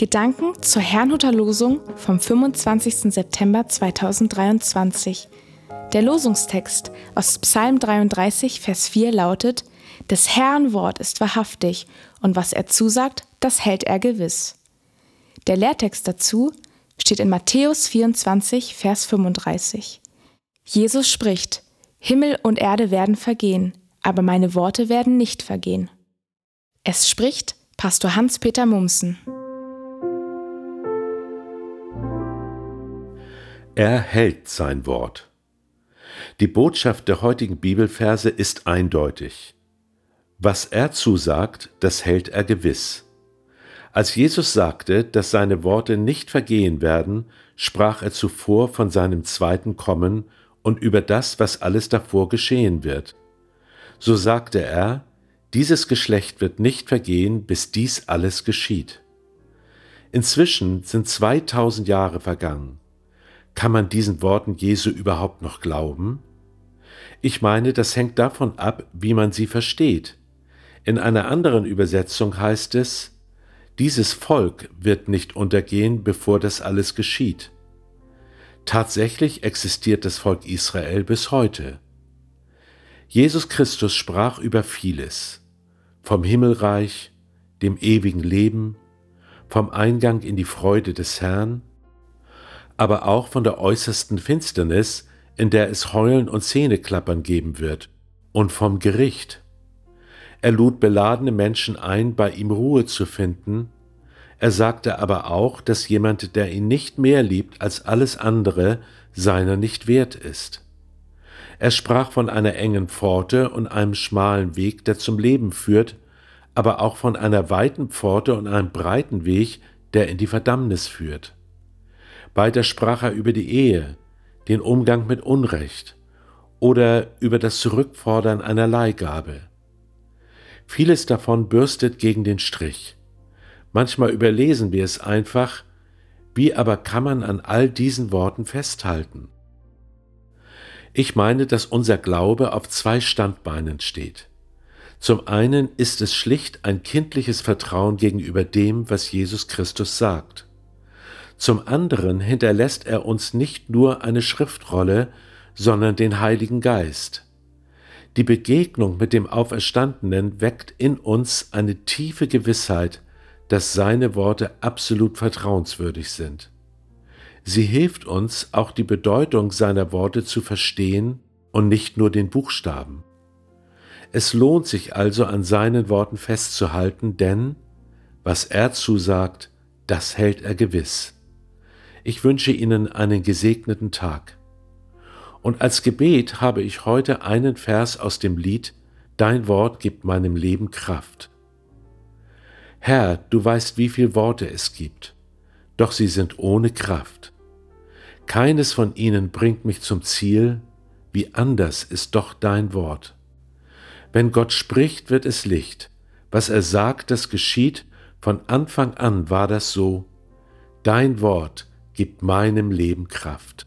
Gedanken zur Herrnhuter Losung vom 25. September 2023. Der Losungstext aus Psalm 33, Vers 4 lautet, Des Herrn Wort ist wahrhaftig, und was er zusagt, das hält er gewiss. Der Lehrtext dazu steht in Matthäus 24, Vers 35. Jesus spricht, Himmel und Erde werden vergehen, aber meine Worte werden nicht vergehen. Es spricht Pastor Hans-Peter Mumsen. Er hält sein Wort. Die Botschaft der heutigen Bibelverse ist eindeutig. Was er zusagt, das hält er gewiss. Als Jesus sagte, dass seine Worte nicht vergehen werden, sprach er zuvor von seinem zweiten Kommen und über das, was alles davor geschehen wird. So sagte er, dieses Geschlecht wird nicht vergehen, bis dies alles geschieht. Inzwischen sind 2000 Jahre vergangen. Kann man diesen Worten Jesu überhaupt noch glauben? Ich meine, das hängt davon ab, wie man sie versteht. In einer anderen Übersetzung heißt es, dieses Volk wird nicht untergehen, bevor das alles geschieht. Tatsächlich existiert das Volk Israel bis heute. Jesus Christus sprach über vieles, vom Himmelreich, dem ewigen Leben, vom Eingang in die Freude des Herrn, aber auch von der äußersten Finsternis, in der es Heulen und Zähneklappern geben wird, und vom Gericht. Er lud beladene Menschen ein, bei ihm Ruhe zu finden, er sagte aber auch, dass jemand, der ihn nicht mehr liebt als alles andere, seiner nicht wert ist. Er sprach von einer engen Pforte und einem schmalen Weg, der zum Leben führt, aber auch von einer weiten Pforte und einem breiten Weg, der in die Verdammnis führt. Weiter sprach er über die Ehe, den Umgang mit Unrecht oder über das Zurückfordern einer Leihgabe. Vieles davon bürstet gegen den Strich. Manchmal überlesen wir es einfach, wie aber kann man an all diesen Worten festhalten? Ich meine, dass unser Glaube auf zwei Standbeinen steht. Zum einen ist es schlicht ein kindliches Vertrauen gegenüber dem, was Jesus Christus sagt. Zum anderen hinterlässt er uns nicht nur eine Schriftrolle, sondern den Heiligen Geist. Die Begegnung mit dem Auferstandenen weckt in uns eine tiefe Gewissheit, dass seine Worte absolut vertrauenswürdig sind. Sie hilft uns, auch die Bedeutung seiner Worte zu verstehen und nicht nur den Buchstaben. Es lohnt sich also an seinen Worten festzuhalten, denn was er zusagt, das hält er gewiss. Ich wünsche Ihnen einen gesegneten Tag. Und als Gebet habe ich heute einen Vers aus dem Lied Dein Wort gibt meinem Leben Kraft. Herr, du weißt, wie viel Worte es gibt, doch sie sind ohne Kraft. Keines von ihnen bringt mich zum Ziel, wie anders ist doch dein Wort. Wenn Gott spricht, wird es Licht. Was er sagt, das geschieht. Von Anfang an war das so. Dein Wort gibt meinem Leben Kraft.